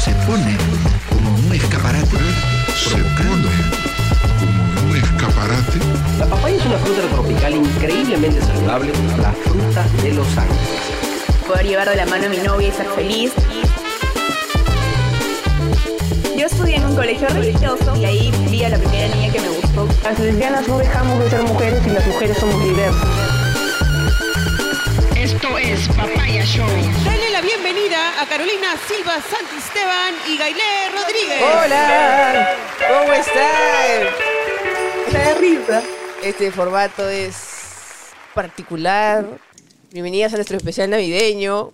se pone como un escaparate Se pone como un escaparate. La papaya es una fruta tropical increíblemente saludable, la fruta de los ángeles. poder llevar de la mano a mi novia y ser feliz. Yo estudié en un colegio religioso y ahí vi a la primera niña que me gustó. Las lesbianas no dejamos de ser mujeres y las mujeres somos diversas. Esto es Papaya Show. Dale la bienvenida a Carolina Silva Santisteban y Gailé Rodríguez. Hola, ¿cómo están? La risa. Este formato es particular. Bienvenidas a nuestro especial navideño.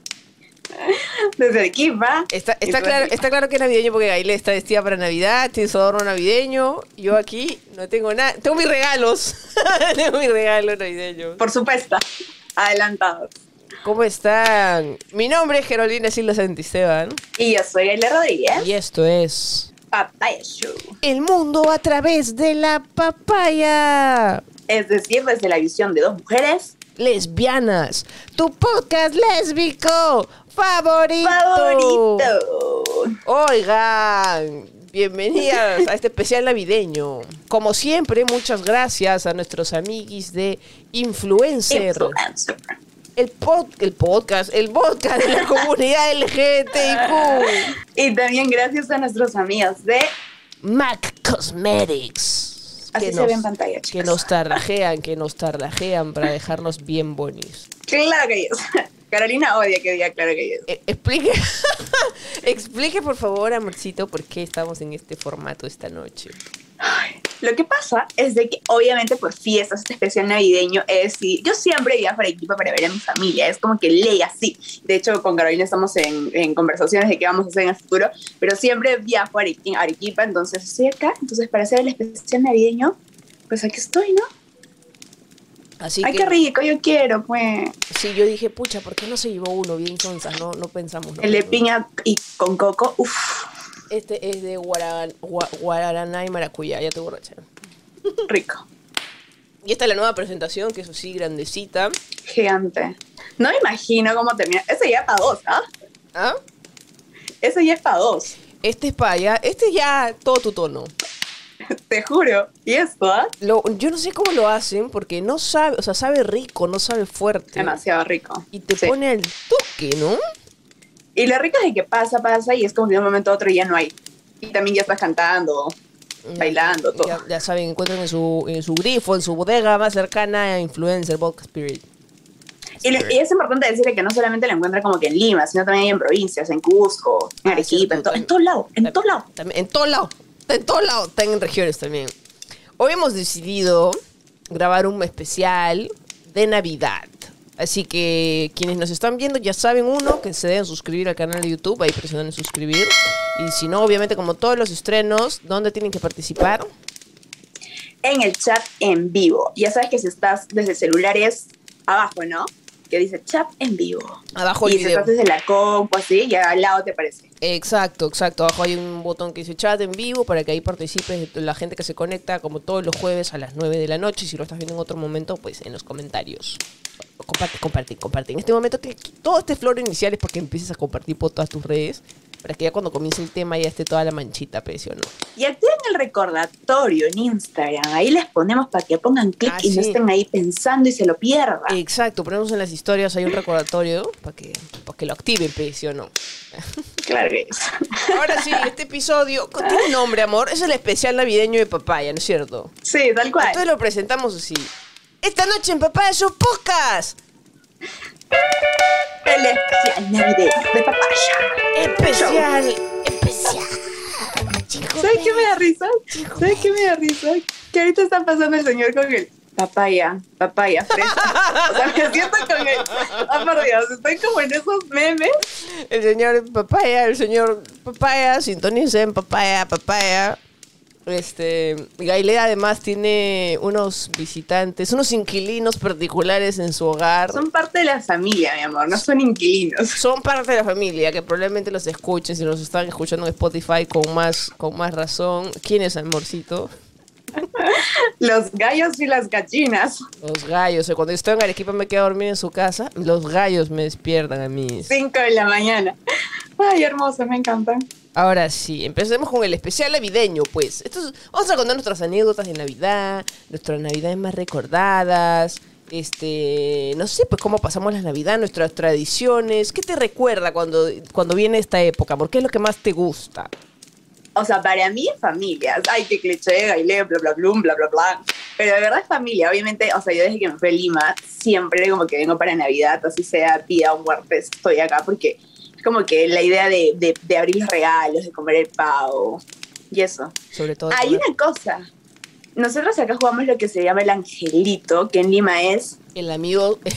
Desde Arequipa. Está, claro, aquí. está claro que es navideño porque Gailé está vestida para Navidad, tiene su adorno navideño. Yo aquí no tengo nada. Tengo mis regalos. tengo mis regalos navideños. Por supuesto. Adelantados. ¿Cómo están? Mi nombre es Carolina Silva Santisteban. Y yo soy Gaile Rodríguez. Y esto es Papaya Show. El mundo a través de la papaya. Es decir, desde la visión de dos mujeres Lesbianas, tu podcast lésbico favorito. favorito. Oigan, bienvenidas a este especial navideño. Como siempre, muchas gracias a nuestros amiguis de Influencer, Influencer. El, pod- el podcast, el podcast de la comunidad LGTBIQ, Y también gracias a nuestros amigos de Mac Cosmetics. Así que se ve en pantalla, Que chicos. nos tarrajean, que nos tarrajean para dejarnos bien bonis. Claro que ellos. Carolina odia que diga claro que ellos. Eh, explique, explique por favor, amorcito, por qué estamos en este formato esta noche. Lo que pasa es de que obviamente por fiestas, este especial navideño es y yo siempre viajo a Arequipa para ver a mi familia, es como que ley así. De hecho, con Carolina estamos en, en conversaciones de qué vamos a hacer en el futuro, pero siempre viajo a Arequipa, entonces estoy acá, entonces para hacer el especial navideño, pues aquí estoy, ¿no? Así Ay, que, qué rico, yo quiero, pues. sí, yo dije, pucha, ¿por qué no se llevó uno bien sonzas? No, no pensamos. ¿no? El de piña y con coco, uff, Este es de guaran- gua- guaraná y maracuyá, ya te borracha. rico, Y esta es la nueva presentación, que es así grandecita. gigante. No me imagino cómo termina. Ese ya es para dos, ¿ah? ¿Ah? Ese ya es para dos, Este es para allá, este es ya todo tu tono. te juro. Y esto, ¿ah? Lo, yo no sé cómo lo hacen, porque no sabe, o sea, sabe rico, no sabe fuerte. Demasiado rico. Y te Sí. pone al toque, ¿no? Y lo rico es de que pasa, pasa y es como que de un momento a otro ya no hay. Y también ya estás cantando, bailando, todo. Ya, ya saben, encuentran en su, en su grifo, en su bodega más cercana a Influencer Vodka Spirit. Y, lo- y es importante decirle que no solamente lo encuentra como que en Lima, sino también en provincias, en Cusco, en Ah, Arequipa, en, to- en también. todos lados, en todos lados. En todos lados. En todos lados. Están en regiones también. Hoy hemos decidido grabar un especial de Navidad. Así que quienes nos están viendo ya saben, uno, que se deben suscribir al canal de YouTube. Ahí presionan en suscribir. Y si no, obviamente, como todos los estrenos, ¿dónde tienen que participar? En el chat en vivo. Ya sabes que si estás desde celulares abajo, ¿no? Que dice chat en vivo. Abajo el y video. desde la compu, así, ya al lado te aparece. Exacto, exacto. Abajo hay un botón que dice chat en vivo para que ahí participes la gente que se conecta como todos los jueves a las 9 de la noche. Y si lo estás viendo en otro momento, pues en los comentarios. Comparte, comparte, comparte. En este momento que todo este flor inicial es porque empieces a compartir por todas tus redes. Para que ya cuando comience el tema ya esté toda la manchita, precio, ¿no? Y activen el recordatorio en Instagram. Ahí les ponemos para que pongan clic Ah, y no sí. estén ahí pensando y se lo pierdan. Exacto, ponemos en las historias hay un recordatorio para que, para que lo activen, precio, ¿no? Claro que es. Ahora sí, este episodio tiene nombre, amor. Es el especial navideño de papaya, ¿no es cierto? Sí, tal cual. Entonces lo presentamos así. Esta noche en Papaya Show Podcast. El especial navideño de papaya. Especial, especial. Chicos, ¿Sabes qué me da risa? ¿Sabes qué me da risa? Que ahorita está pasando el señor con el papaya, papaya, fresa. O sea, me siento con el... Ah, por Dios, estoy como en esos memes. El señor Papaya, el señor Papaya, sintonicen Papaya, Papaya. Este, Gailea además tiene unos visitantes, unos inquilinos particulares en su hogar. Son parte de la familia, mi amor, no son inquilinos. Son parte de la familia, que probablemente los escuchen, si nos están escuchando en Spotify con más, con más razón. ¿Quién es amorcito? Los gallos y las gallinas. Los gallos. Cuando estoy en Arequipa me quedo a dormir en su casa, los gallos me despiertan a mí. 5 de la mañana. Ay, hermoso, me encantan. Ahora sí, empecemos con el especial navideño, pues. Esto es- vamos a contar nuestras anécdotas de Navidad, nuestras Navidades más recordadas, este, no sé, pues cómo pasamos la Navidad, nuestras tradiciones. ¿Qué te recuerda cuando, cuando viene esta época? ¿Por qué es lo que más te gusta? O sea, para mí es familia. Ay, qué cliché, gailé, bla, bla, bla, bla, bla, bla. Pero de verdad es familia. Obviamente, o sea, yo desde que me fui a Lima, siempre como que vengo para Navidad, así sea día o muertes, estoy acá porque como que la idea de, de, de abrir los regalos, de comer el pavo y eso. Sobre todo. Hay una cosa. Nosotros acá jugamos lo que se llama el angelito, que en Lima es El amigo.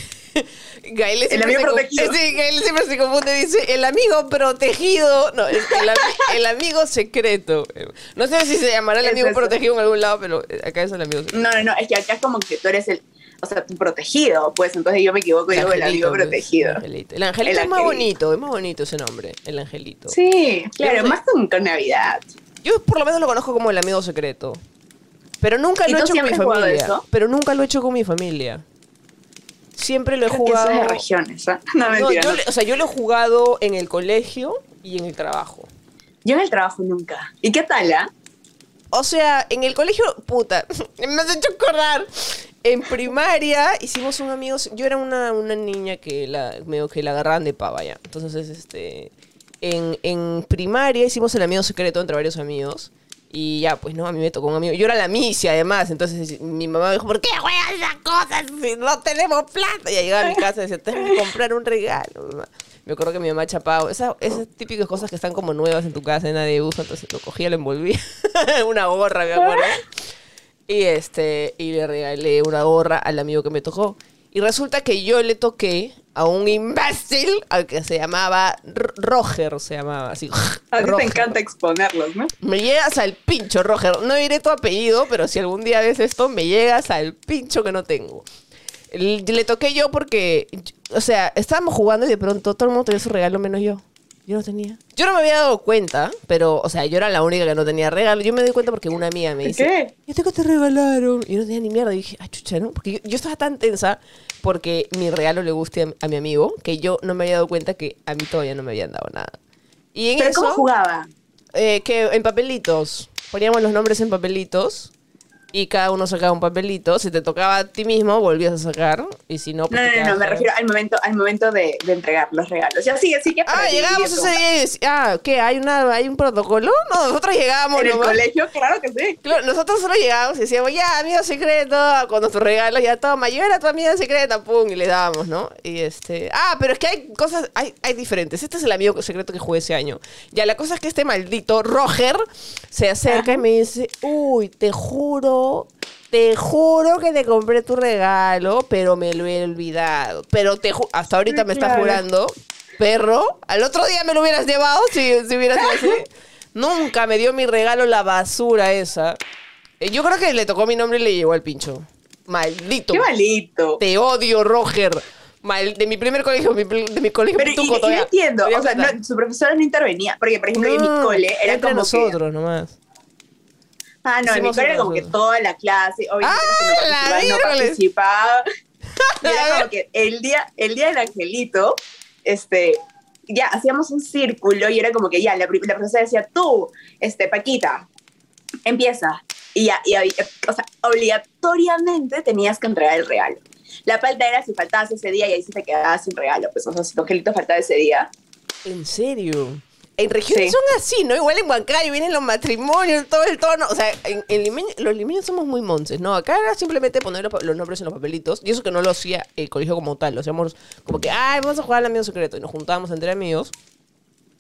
Gael El amigo protegido. Sí, Gael siempre se confunde. Dice el amigo protegido. No, el, ami- el amigo secreto. No sé si se llamará el amigo protegido en algún lado, pero acá es el amigo secreto. No, no, no, es que acá es como que tú eres el, o sea, protegido, pues entonces yo me equivoco y digo el amigo pues, protegido. el angelito. El angelito El es más bonito, es más bonito ese nombre, el angelito. Sí, claro, Yo más con, con Navidad. Yo por lo menos lo conozco como el amigo secreto. Pero nunca ¿Y lo he hecho con mi familia. eso? Pero nunca lo he hecho con mi familia. Siempre lo he Creo que eso jugado. es de regiones, ¿ah? No, No, mentira. yo no. le- o sea, yo lo he jugado en el colegio y en el trabajo. Yo en el trabajo nunca. ¿Y qué tal, ah? O sea, en el colegio, puta, me has hecho acordar. En primaria hicimos un amigo, yo era una, una niña que la, medio que la agarraban de pava ya. Entonces, este, en, en primaria hicimos el amigo secreto entre varios amigos. Y ya, pues no, a mí me tocó un amigo. Yo era la misia además, entonces mi mamá me dijo, ¿por qué juegas esas cosas si no tenemos plata? Y llegaba a mi casa y decía, tengo que comprar un regalo. mamá". Me acuerdo que mi mamá chapaba esa, esas típicas cosas que están como nuevas en tu casa nadie usa, entonces lo cogía, lo envolvía en una gorra, me acuerdo. Y este, y le regalé una gorra al amigo que me tocó. Y resulta que yo le toqué a un imbécil al que se llamaba Roger, se llamaba así. A ti te encanta exponerlos, ¿no? Me llegas al pincho, Roger. No diré tu apellido, pero si algún día ves esto, me llegas al pincho que no tengo. Le, toqué yo porque, o sea, estábamos jugando y de pronto todo el mundo tenía su regalo menos yo. Yo no tenía. Yo no me había dado cuenta, pero, o sea, yo era la única que no tenía regalo. Yo me di cuenta porque una amiga me dice, ¿Qué? ¿y esto que te regalaron? Y yo no tenía ni mierda. Y dije, ah, chucha, ¿no? Porque yo, yo estaba tan tensa porque mi regalo le guste a, a mi amigo que yo no me había dado cuenta que a mí todavía no me habían dado nada. Y en ¿Pero eso, cómo jugaba? eh, que en papelitos. Poníamos los nombres en papelitos y cada uno sacaba un papelito. Si te tocaba a ti mismo, volvías a sacar. Y si no, pues No, no, no, me refiero al momento, al momento de, de entregar los regalos. Ya sí, así que Ah, llegamos ese día y decía, ah, ¿qué? ¿Hay, una, ¿Hay un protocolo? No, nosotros llegábamos En el nomás. colegio, claro que sí. Claro, nosotros solo llegábamos y decíamos, ya, amigo secreto, con nuestros regalos, ya toma, yo era tu amiga secreta, pum, y le dábamos, ¿no? Y este. Ah, pero es que hay cosas, hay, hay diferentes. Este es el amigo secreto que jugué ese año. Ya, la cosa es que este maldito Roger se acerca y me dice, uy, te juro. Te juro que te compré tu regalo, pero me lo he olvidado. Pero te ju- hasta ahorita me está Claro. jurando, perro. Al otro día me lo hubieras llevado si, si hubiera sido así. Nunca me dio mi regalo la basura esa. Eh, Yo creo que le tocó mi nombre y le llegó al pincho. Maldito. Qué malito. Te odio, Roger. Mal, de mi primer colegio, mi de mi colegio Pero y, pituco y todavía. no entiendo, o sea, no, su profesora no intervenía, porque por ejemplo en mi No, cole era entre como que, nosotros nomás. Ah no, en mi era como que toda la clase, obviamente ¡Ah, no la participaba. Y era como que el día, el día del angelito, este, ya hacíamos un círculo y era como que ya, la, la profesora decía, tú, este, Paquita, empieza. Y ya, y, o sea, obligatoriamente tenías que entregar el regalo. La falta era si faltabas ese día y ahí sí te quedabas sin regalo. Pues, o sea, si tu angelito faltaba ese día. ¿En serio? En regiones Sí. son así, ¿no? Igual en Huancayo vienen los matrimonios, todo el tono. O sea, en, en limeño- los limeños somos muy monces, ¿no? Acá era simplemente poner los, nombres en los papelitos. Y eso que no lo hacía el colegio como tal. Lo hacíamos como que, ay, vamos a jugar al amigo secreto. Y nos juntábamos entre amigos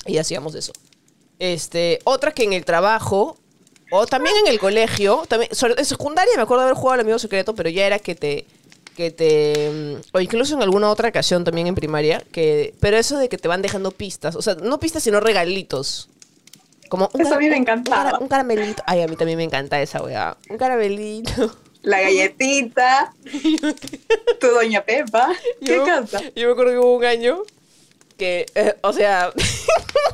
y hacíamos eso. Este, otra que en el trabajo, o también en el colegio, también, en secundaria me acuerdo de haber jugado al amigo secreto, pero ya era que te, que te, mm, o incluso en alguna otra ocasión también en primaria, que, pero eso de que te van dejando pistas, o sea, no pistas sino regalitos. Como un Eso a mí me encantaba. Un, cara- un caramelito. Ay, a mí también me encanta esa weá. Un caramelito. La galletita, tu doña Pepa. ¿Qué Yo- cosa? Yo me acuerdo que hubo un año que, eh, o sea,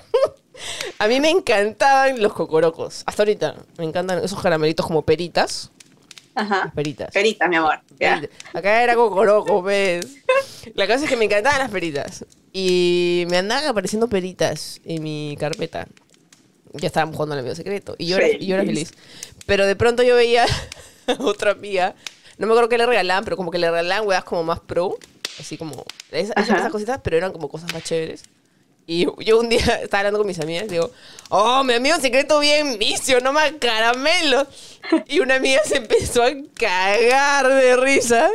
a mí me encantaban los cocorocos. Hasta ahorita me encantan esos caramelitos como peritas. Ajá. Peritas. Perita, mi amor. Peritas. Acá era cocoroco, ¿ves? La cosa es que me encantaban las peritas. Y me andaban apareciendo peritas en mi carpeta. Ya estábamos jugando al amigo secreto. Y yo, era, Feliz. y yo era feliz. Pero de pronto yo veía a otra amiga. No me acuerdo qué le regalaban, pero como que le regalaban weas como más pro. Así como esa- esas, esas cositas, pero eran como cosas más chéveres. Y yo un día estaba hablando con mis amigas digo, oh, mi amigo secreto bien vicio, no más caramelos. Y una amiga se empezó a cagar de risa.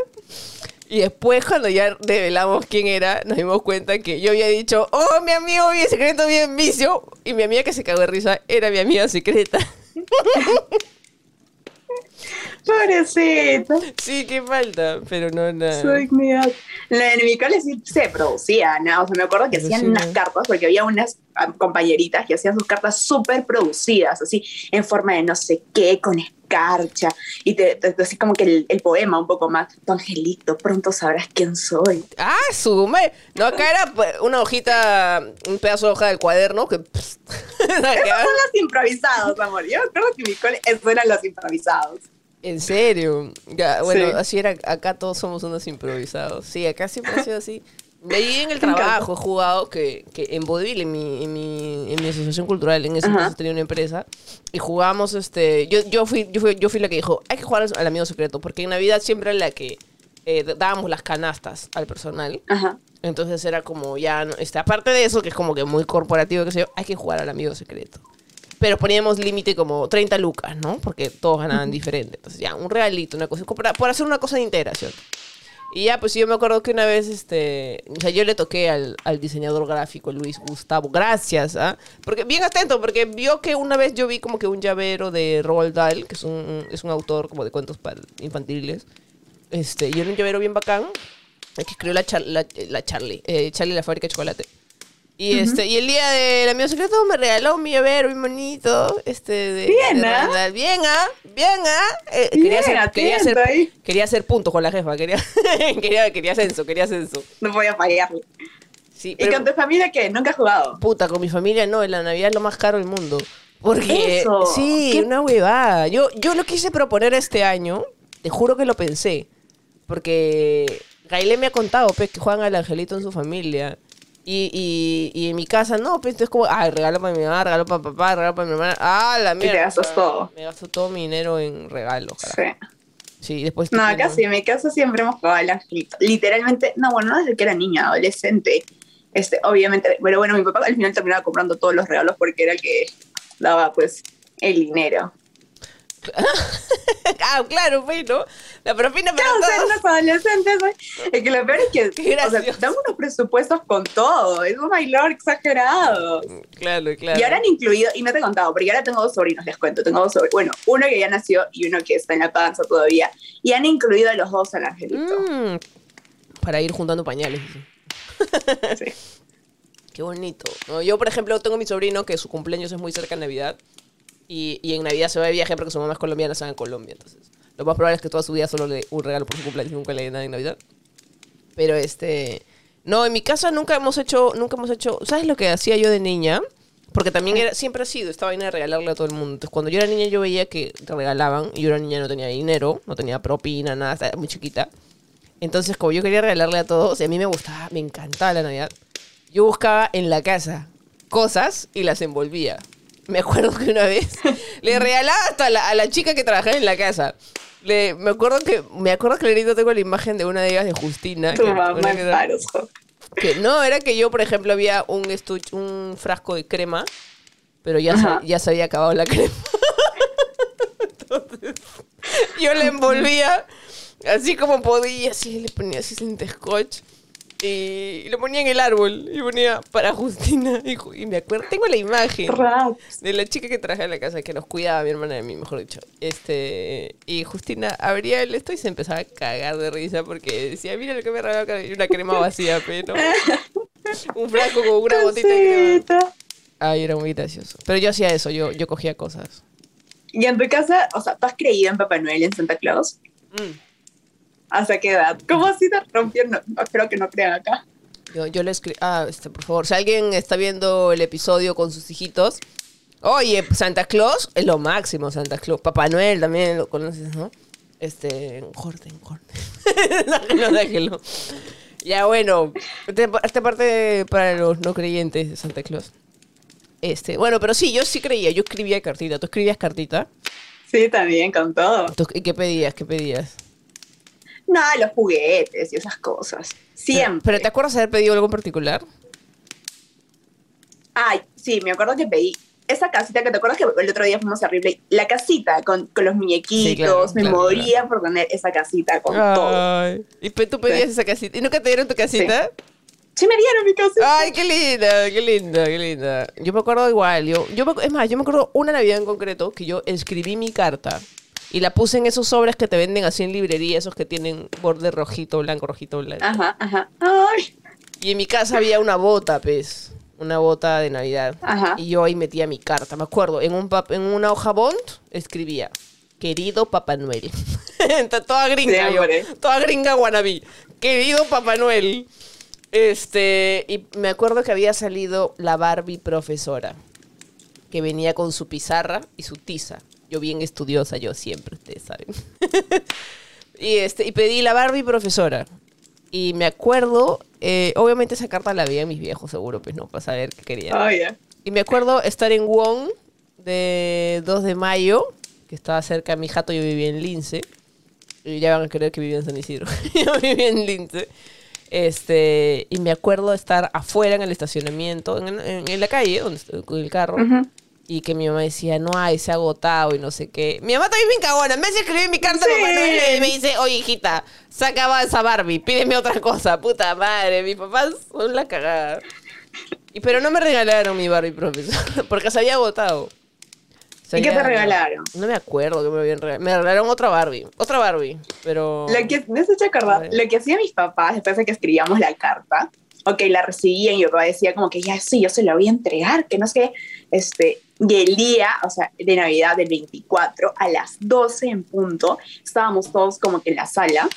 Y después, cuando ya revelamos quién era, nos dimos cuenta que yo había dicho, oh, mi amigo bien secreto, bien vicio. Y mi amiga que se cagó de risa era mi amiga secreta. Pobrecito. Sí, qué falta, pero no nada. Su dignidad. La en mi cole sí se producía, ¿no? O sea, me acuerdo que Pero hacían sí, unas ¿no? cartas, porque había unas ah, compañeritas que hacían sus cartas súper producidas, así, en forma de no sé qué, con escarcha, y te, te- así como que el, el poema un poco más, tu angelito, pronto sabrás quién soy. Ah, sume. No, acá era pues, una hojita, un pedazo de hoja del cuaderno que... Esos son los improvisados, amor. Yo creo que en mi cole esos eran los improvisados. En serio. Ya, bueno, Sí. así era. Acá todos somos unos improvisados. Sí, acá siempre ha sido así. De ahí en el trabajo he jugado que, que en Vodevil, en mi, en, mi, en mi asociación cultural, en ese Ajá. entonces tenía una empresa, y jugábamos, este, yo, yo, fui, yo, fui, yo fui la que dijo, hay que jugar al, al amigo secreto, porque en Navidad siempre era la que eh, dábamos las canastas al personal. Ajá. Entonces era como ya, no- este, aparte de eso, que es como que muy corporativo, que sé yo, hay que jugar al amigo secreto. Pero poníamos límite como 30 lucas, ¿no? Porque todos ganaban diferente. Entonces ya, un regalito, una cosa, por, por hacer una cosa de integración. Y ya, pues yo me acuerdo que una vez, este, o sea, yo le toqué al, al diseñador gráfico, Luis Gustavo, gracias, ¿ah? Porque, bien atento, porque vio que una vez yo vi como que un llavero de Roald Dahl, que es un, es un autor como de cuentos para infantiles, este, y era un llavero bien bacán, que escribió la, Char- la, la Charlie, eh, Charlie la fábrica de chocolate. Y este, y el día del amigo secreto me regaló un llavero bien bonito. Este, de, Bien, ¿ah? Dahl. Bien, ¿ah? Bien, ¿ah? Eh, Bien, quería, hacer, quería, hacer, ahí. quería hacer puntos con la jefa. Quería, quería, quería censo, quería censo. No voy a fallarle. Sí, ¿Y pero, con tu familia qué? ¿Nunca has jugado? puta, con mi familia no, la Navidad es lo más caro del mundo. Porque, Eso, sí, ¿qué? una huevada. Yo, yo lo quise proponer este año, te juro que lo pensé. Porque Gaile me ha contado, pues, que juegan al angelito en su familia. Y, y, y en mi casa, no, pues, entonces como, ay, regalo para mi mamá, regalo para papá, regalo para mi hermana. Ah, la te mierda. gastas todo. Me gasto todo mi dinero en regalos, carajo. Sí. Sí, después... No, te acá sí, en mi casa siempre hemos jugado al angelito. Literalmente, no, bueno, no desde que era niña, adolescente. Este, obviamente, pero bueno, mi papá al final terminaba comprando todos los regalos porque era el que daba, pues, el dinero. ah, claro, pues, ¿no? La propina para Claro, o sea, todos. los adolescentes, ¿no? Es que lo peor es que, o sea, dan unos presupuestos con todo, es un bailor exagerado. Claro, claro. Y ahora han incluido, y no te he contado, porque ahora tengo dos sobrinos, les cuento, tengo dos sobrinos, bueno, uno que ya nació y uno que está en la panza todavía, y han incluido a los dos al angelito. Mm, para ir juntando pañales. Sí. Qué bonito. No, yo, por ejemplo, tengo mi sobrino que su cumpleaños es muy cerca de Navidad. Y, y en Navidad se va de viaje porque su mamá es colombiana, está en Colombia. Entonces, lo más probable es que toda su vida solo le un regalo por su cumpleaños y nunca le dé nada en Navidad. Pero este. No, en mi casa nunca hemos hecho. Nunca hemos hecho. ¿Sabes lo que hacía yo de niña? Porque también era, siempre ha sido esta vaina de regalarle a todo el mundo. Entonces, cuando yo era niña, yo veía que te regalaban. Y yo era niña, no tenía dinero, no tenía propina, nada, estaba muy chiquita. Entonces, como yo quería regalarle a todos, y a mí me gustaba, me encantaba la Navidad, yo buscaba en la casa cosas y las envolvía. Me acuerdo que una vez le regalaba hasta a la, a la chica que trabajaba en la casa. Le, me acuerdo que me acuerdo ahorita tengo la imagen de una de ellas de Justina. Tu que- mamá una en que- paros, jo. que no, era que yo, por ejemplo, había un estuche, un frasco de crema, pero ya, se, ya se había acabado la crema. Entonces, yo la envolvía así como podía, así le ponía así scotch. Y lo ponía en el árbol y ponía para Justina. Y, me acuerdo, tengo la imagen Raps. de la chica que trabajaba en la casa, que nos cuidaba, mi hermana y a mí, mejor dicho. Este, y Justina abría el esto y se empezaba a cagar de risa porque decía, mira lo que me regaló una crema vacía, pero un frasco con una botita de crema. Ay, era muy gracioso. Pero yo hacía eso, yo, yo cogía cosas. Y en tu casa, o sea, ¿tú has creído en Papá Noel y en Santa Claus? Mm. ¿Hasta qué edad? ¿Cómo así te rompieron? No, no, espero que no crean acá. Yo, yo le escribí, ah, este, por favor, si alguien está viendo el episodio con sus hijitos, oye, Santa Claus es lo máximo, Santa Claus. Papá Noel también lo conoces, ¿no? Este, corten. no, déjelo. Ya, bueno, esta esta parte para los no creyentes de Santa Claus. Este, bueno, pero sí, yo sí creía, yo escribía cartita. ¿Tú escribías cartita? Sí, también, con todo. ¿Tú- ¿Y qué pedías? ¿Qué pedías? No, los juguetes y esas cosas. Siempre. ¿Pero te acuerdas de haber pedido algo en particular? Ay, sí, me acuerdo que pedí esa casita que te acuerdas que el otro día fuimos a Ripley. La casita con, con los muñequitos. Sí, claro, me claro, moría por tener esa casita con todo. Ay. ¿Y pe- tú pedías Sí. esa casita? ¿Y nunca te dieron tu casita? Sí, me dieron mi casita. Ay, qué linda, qué linda, qué linda. Yo me acuerdo igual, yo, yo me- es más, yo me acuerdo una Navidad en concreto que yo escribí mi carta y la puse en esos sobres que te venden así en librería, esos que tienen borde rojito, blanco, rojito, blanco. Ajá, ajá. Ay, Y en mi casa había una bota, pues, una bota de Navidad. Ajá. Y yo ahí metía mi carta, me acuerdo, en, un pap- en una hoja bond escribía, querido Papá Noel. Toda gringa yo, toda gringa wannabe. Querido Papá Noel. Este, y me acuerdo que había salido la Barbie profesora, que venía con su pizarra y su tiza. Yo bien estudiosa, yo siempre, ustedes saben. y, este, y pedí la Barbie profesora. Y me acuerdo, eh, obviamente esa carta la veían mis viejos seguro, pues no, para saber qué querían. ay, ya. Y me acuerdo estar en Wong de 2 de mayo, que estaba cerca de mi jato, yo vivía en Lince. Y ya van a creer que vivía en San Isidro. yo vivía en Lince. Este, y me acuerdo estar afuera en el estacionamiento, en, en- en la calle, donde con el carro. Ujú. Y que mi mamá decía, no hay, se ha agotado y no sé qué. Mi mamá también bien cagona. Me hace escribir mi carta a Sí. Papá Noel y me dice, oye, hijita, se acaba esa Barbie, pídeme otra cosa. Puta madre, mis papás son la cagada. Y pero no me regalaron mi Barbie, profesor, porque se había agotado. Se ¿Y qué te regalaron? No me acuerdo que me habían regalado. Me regalaron otra Barbie. Otra Barbie, pero... Lo que me acordar, Bueno. lo que hacían mis papás después de que escribíamos la carta, ok, la recibían y mi papá decía como que ya sí, yo se la voy a entregar, que no sé, este, y el día, o sea, de Navidad del 24 a las 12 en punto, estábamos todos como que en la sala,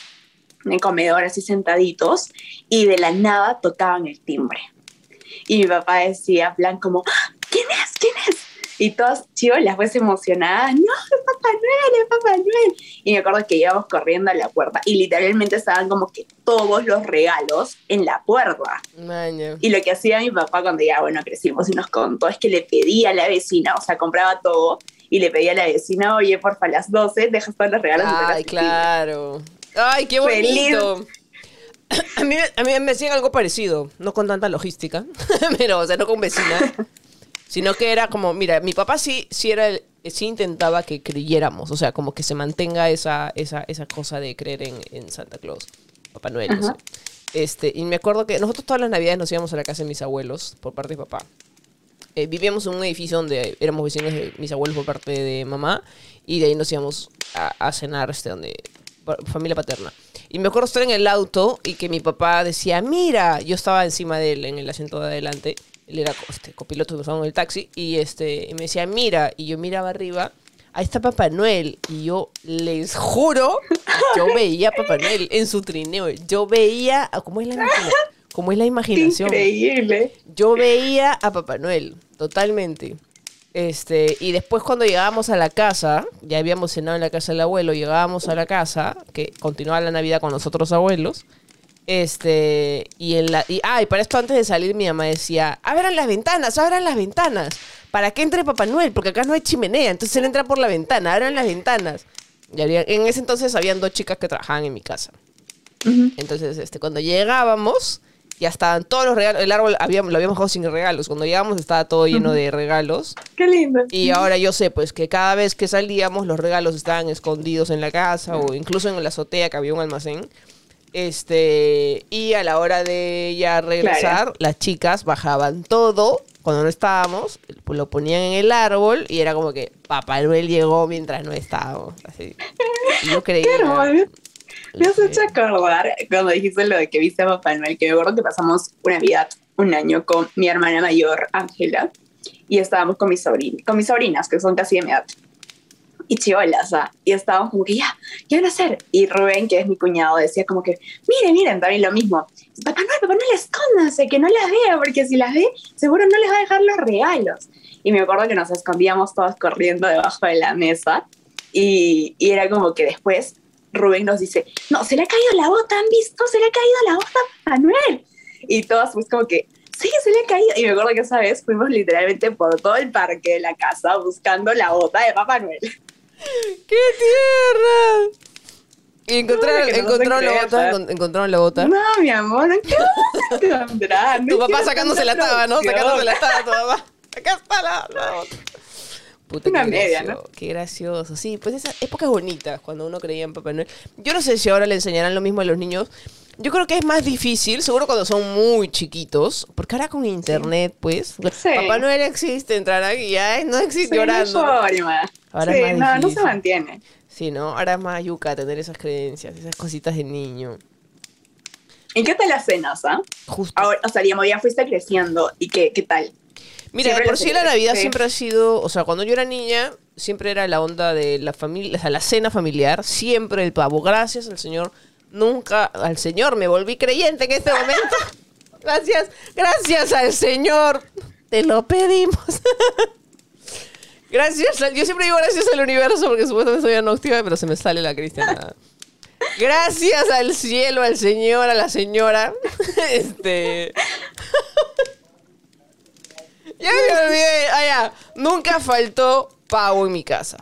en el comedor así sentaditos, y de la nada tocaban el timbre. Y mi papá decía, plan como, "¡Ah! ¿quién es? ¿quién es? Y todos chivolas pues emocionadas, no, es Papá Noel, es Papá Noel. Y me acuerdo que íbamos corriendo a la puerta y literalmente estaban como que todos los regalos en la puerta. Maña. Y lo que hacía mi papá cuando ya, bueno, crecimos y nos contó es que le pedía a la vecina, o sea, compraba todo y le pedía a la vecina, oye, porfa, a las 12 dejas todos los regalos. y te Ay, las claro. Ay, qué Feliz. bonito. A mí, a mí me hacían algo parecido, no con tanta logística, pero, o sea, no con vecina, sino que era como, mira, mi papá sí, sí era el- sí intentaba que creyéramos, o sea, como que se mantenga esa, esa, esa cosa de creer en, en Santa Claus, Papá Noel. Ajá. Este, y me acuerdo que nosotros todas las navidades nos íbamos a la casa de mis abuelos, por parte de papá. Eh, vivíamos en un edificio donde éramos vecinos de mis abuelos por parte de mamá y de ahí nos íbamos a, a cenar este donde familia paterna y me acuerdo estar en el auto y que mi papá decía mira yo estaba encima de él en el asiento de adelante él era este, copiloto en el taxi y este y me decía mira y yo miraba arriba ahí está Papá Noel y yo les juro yo veía a Papá Noel en su trineo yo veía a- cómo es la imagina- cómo es la imaginación Increíble. yo veía a Papá Noel, totalmente. Este, y después cuando llegábamos a la casa, ya habíamos cenado en la casa del abuelo, llegábamos a la casa, que continuaba la Navidad con los otros abuelos. Este, y en la y ah, y para esto antes de salir mi mamá decía, "Abran las ventanas, abran las ventanas, para que entre Papá Noel, porque acá no hay chimenea, entonces él entra por la ventana, abran las ventanas." Y había- en ese entonces habían dos chicas que trabajaban en mi casa. Entonces, este, cuando llegábamos, ya estaban todos los regalos. El árbol habíamos, lo habíamos dejado sin regalos. Cuando llegamos estaba todo lleno de regalos. Qué lindo. Y ahora yo sé, pues, que cada vez que salíamos, los regalos estaban escondidos en la casa o incluso en la azotea que había un almacén. Este, y a la hora de ya regresar, Claro. las chicas bajaban todo. Cuando no estábamos, lo ponían en el árbol y era como que Papá Noel llegó mientras no estábamos. Así. Y yo creía. Me has hecho acordar cuando dijiste lo de que viste a Papá Noel, que me acuerdo que pasamos una Navidad un año con mi hermana mayor, Ángela, y estábamos con mis, sobrin con mis sobrinas, que son casi de mi edad, y chivolas, ¿ah? y estábamos como que ya, ya van a hacer. Y Rubén, que es mi cuñado, decía como que, miren, miren, también lo mismo. Papá Noel, Papá Noel, escóndanse, que no las vea, porque si las ve, seguro no les va a dejar los regalos. Y me acuerdo que nos escondíamos todos corriendo debajo de la mesa, y, y era como que después Rubén nos dice, no, se le ha caído la bota, ¿han visto? Se le ha caído la bota a Papá Noel. Y todos pues como que, Sí, se le ha caído. Y me acuerdo que esa vez fuimos literalmente por todo el parque de la casa buscando la bota de Papá Noel. ¡Qué tierra! Y encontraron, no encontraron la bota, ¿sabes? encon- encontraron la bota. No, mi amor, ¿qué? No Tu papá sacándose la taba, ¿no? Sacándose la taba, tu papá. Acá está la, la bota. Puta, Una qué media, gracioso, Qué gracioso. Sí, pues esas épocas bonitas cuando uno creía en Papá Noel. Yo no sé si ahora le enseñarán lo mismo a los niños. Yo creo que es más difícil, seguro cuando son muy chiquitos, porque ahora con internet, pues, Sí. Papá Noel existe, entrar aquí, ya no existe Sí, forma. Ahora sí, es más no, no se mantiene. Sí, ¿no? Ahora es más yuca tener esas creencias, esas cositas de niño. ¿Y qué tal las cenas, ah? Justo. Ahora, o sea, digamos, ya fuiste creciendo. ¿Y qué, qué tal? Mira, Siempre por sí la Navidad sí. siempre ha sido, o sea, cuando yo era niña, siempre era la onda de la familia, o sea, la cena familiar, siempre el pavo. Gracias al Señor, nunca al Señor me volví creyente en este momento. Gracias, gracias al Señor, te lo pedimos. gracias, al- yo siempre digo gracias al universo porque supuestamente soy anóctiva, pero se me sale la cristiana. Gracias al cielo, al Señor, a la señora. este. Ya me olvidé. Ah, ya. Nunca faltó pavo en mi casa.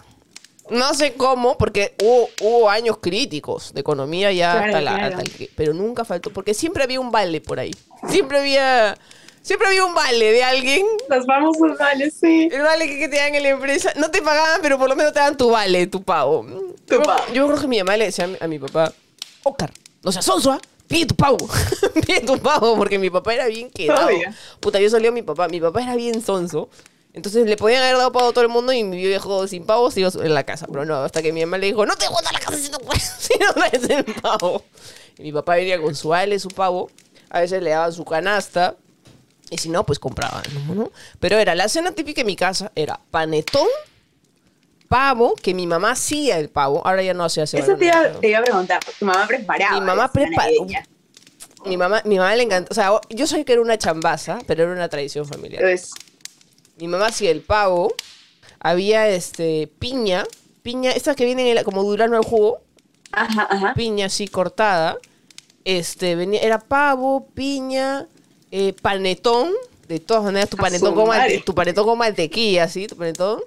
No sé cómo, porque hubo, hubo años críticos de economía ya Claro, hasta la. claro. hasta el que- pero nunca faltó, porque siempre había un vale por ahí. Siempre había. Siempre había un vale de alguien. Los famosos vales, sí. El vale que, que te dan en la empresa. No te pagaban, pero por lo menos te dan tu vale, tu pavo. Tu yo, pavo. yo creo que mi mamá le decía a mi, a mi papá: Oscar, no seas sonso, ¿ah? Pide tu pavo. Pide tu pavo, porque mi papá era bien quedado. Puta, yo solía a mi papá. Mi papá era bien sonso. Entonces le podían haber dado pavo a todo el mundo y mi viejo sin pavo se iba en la casa. Pero no, hasta que mi mamá le dijo, no te voy a la casa si no puedes, si no traes el pavo. Y mi papá venía con su vale, su pavo. A veces le daban su canasta. Y si no, pues compraban, ¿no? Pero era la cena típica en mi casa, era panetón, pavo, que mi mamá hacía el pavo. Ahora ya no hace hace Eso te iba, te iba a preguntar. Tu mamá preparaba. Mi mamá la cena prepara- navideña. Mi mamá, mi mamá le encanta. O sea, yo soy que era una chambaza, pero era una tradición familiar. Entonces, Mi mamá hacía el pavo. Había este piña. Piña, estas que vienen en la- como durano al jugo. ajá, ajá. Piña así cortada. Este, venía, era pavo, piña, eh, panetón. De todas maneras, tu panetón, con tu panetón con mantequilla, ¿sí? Tu panetón.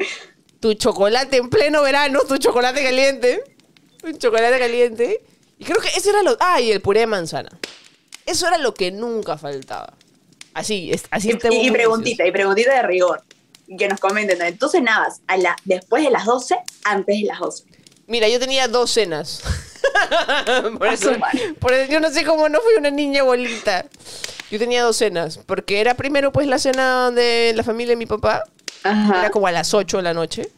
Tu chocolate en pleno verano, tu chocolate caliente. Un chocolate caliente. Y creo que eso era lo... Ah, y el puré de manzana. Eso era lo que nunca faltaba. Así, es- así Y, y preguntita, y preguntita de rigor. Que nos comenten. ¿no? ¿Tú cenabas a la, después de las 12, antes de las 12? Mira, yo tenía dos cenas. por, A eso, por eso yo no sé cómo no fui una niña bolita. Yo tenía dos cenas, porque era primero pues la cena de la familia de mi papá, Ajá. era como a las 8 de la noche,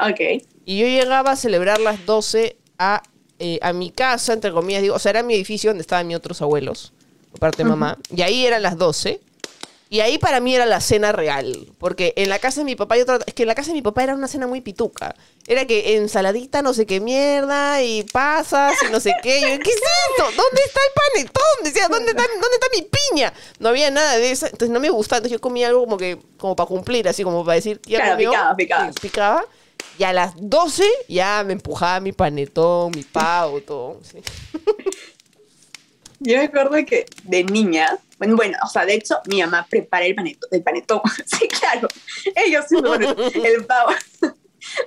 Ok. y yo llegaba a celebrar las 12 a, eh, a mi casa, entre comillas, digo, o sea, era mi edificio donde estaban mis otros abuelos, por parte de mamá, y ahí eran las 12. Y ahí para mí era la cena real, porque en la casa de mi papá, otra, es que en la casa de mi papá era una cena muy pituca. Era que ensaladita, no sé qué mierda, y pasas, y no sé qué. Yo, ¿qué es esto? ¿Dónde está el panetón? Decía, ¿dónde está, ¿dónde está mi piña? No había nada de eso, entonces no me gustaba. Entonces yo comía algo como que, como para cumplir, así como para decir, ya Claro, comió. picaba, picaba. Picaba. Y a las 12 ya me empujaba mi panetón, mi pavo, todo. sí. Yo me acuerdo que de niña, bueno, bueno, o sea, de hecho, mi mamá prepara el panetón. El panetón. Sí, claro. Ellos sí ponen el pavo.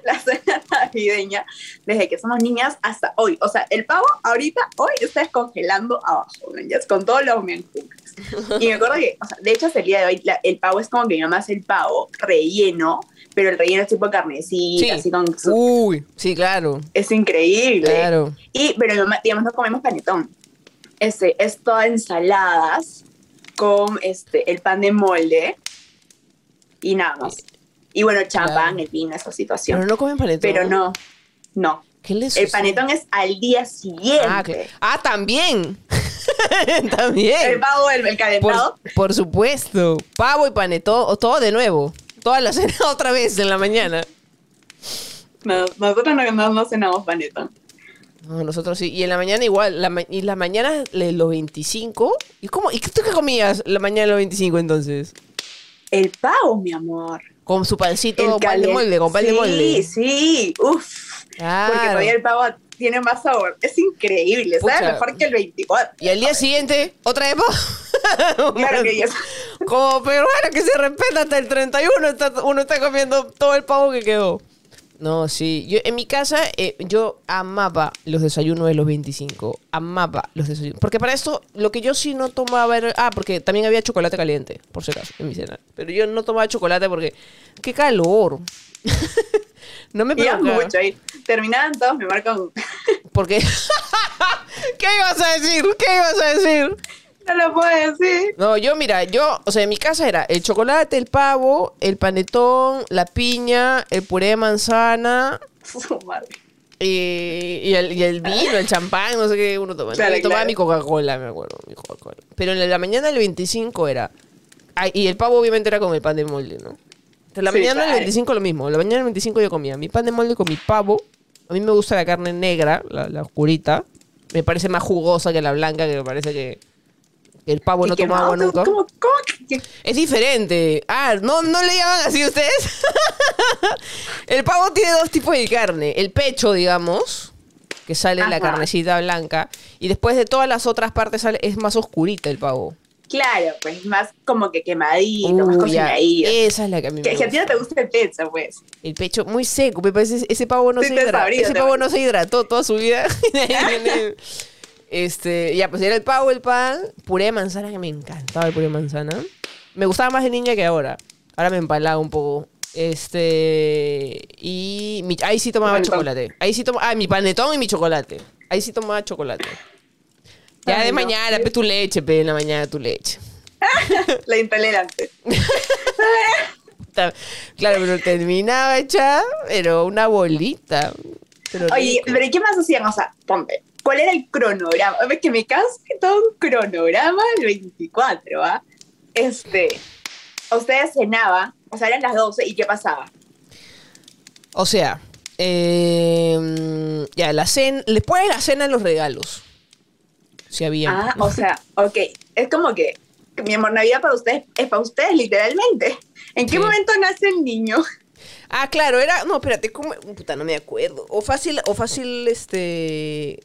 La cena navideña, desde que somos niñas hasta hoy. O sea, el pavo ahorita, hoy está descongelando abajo, ¿no? Ya es con todos los menjuques. Y me acuerdo que, o sea, de hecho, hasta el día de hoy, la- el pavo es como que mi mamá hace el pavo relleno, pero el relleno es tipo carnecita, Sí. así con Uy, sí, claro. es increíble. Claro. Y, pero digamos, no comemos panetón. Este, es toda ensaladas con este, el pan de molde y nada más. Y bueno, champán, el vino, esa Pero situación. no comen panetón. Pero no, no. ¿Qué les El panetón es al día siguiente. Ah, ah, también. también. El pavo, el, el calentado. Por, por supuesto. Pavo y panetón, o todo de nuevo. Toda la cena otra vez en la mañana. No, nosotros no, no, no cenamos panetón. No, nosotros sí. Y en la mañana igual. La ma- y la mañana de los 25. ¿Y cómo? ¿Y tú qué comías la mañana de los 25 entonces? El pavo, mi amor. Con su pancito, El pan de molde, con pan de sí, molde. Sí, uff. Claro. Porque todavía el pavo tiene más sabor. Es increíble, sabe Pucha. mejor que el 24. Y al día siguiente, otra vez pavo. Claro que ya- Como peruano que se respeta hasta el 31, está- uno está comiendo todo el pavo que quedó. No, sí. Yo, en mi casa, eh, yo amaba los desayunos de los 25. Amaba los desayunos. Porque para esto, lo que yo sí no tomaba era... Ah, porque también había chocolate caliente, por si acaso, en mi cena. Pero yo no tomaba chocolate porque... ¡Qué calor! no me mucho ahí. Terminaban todos, me marcan. Porque... ¿Qué ibas a decir? ¿Qué ibas a decir? no lo puedo decir. No, yo mira, yo, o sea, en mi casa era el chocolate, el pavo, el panetón, la piña, el puré de manzana Su madre. y, y el, y el vino, el champán, no sé qué uno tomaba. Claro, Yo tomaba claro. mi Coca-Cola, me acuerdo, mi Coca-Cola. Pero en la mañana del 25 era... ah, y el pavo obviamente era con el pan de molde, ¿no? Entonces, la Sí, mañana del claro. 25 lo mismo. La mañana del 25 yo comía mi pan de molde con mi pavo. A mí me gusta la carne negra, la, la oscurita. Me parece más jugosa que la blanca, que me parece que... El pavo no toma agua nunca. ¿Cómo, cómo que- Es diferente. Ah, ¿no, ¿no le llaman así ustedes? el pavo tiene dos tipos de carne. El pecho, digamos, que sale la Ajá. carnecita blanca. Y después de todas las otras partes sale, es más oscurita el pavo. Claro, pues más como que quemadito, más cocinadito. Esa es la que a mí me Que, que a ti no gusta. te gusta el pecho, pues. El pecho muy seco. Me parece ese pavo no Sí, se hidrató. Ese pavo no se hidrató toda su vida. Este, ya, pues era el pavo, el pan, puré de manzana, que me encantaba el puré de manzana. Me gustaba más de niña que ahora. Ahora me empalaba un poco. Este. Y. mi- ahí sí tomaba Panetón. chocolate. Ahí sí tomaba. Ah, mi panetón y mi chocolate. Ahí sí tomaba chocolate. Ya Ay, de no. mañana, pe tu leche, pe en la mañana tu leche. La intolerante. Claro, pero terminaba hecha, pero una bolita. Pero Oye, rico. pero ¿y ¿qué más hacían? O sea, ponte, ¿cuál era el cronograma? Ves que me que todo un cronograma del 24, ¿ah? Este, ustedes cenaban, o sea, eran las 12, ¿y qué pasaba? O sea, eh, ya, la cena, después de la cena los regalos. Si había. Ah, o sea, ok, es como que, que mi amor, Navidad para ustedes es para ustedes, literalmente. ¿En qué Sí. momento nace el niño? Ah, claro, era. No, espérate, ¿cómo? Puta, no me acuerdo. O fácil, o fácil, este.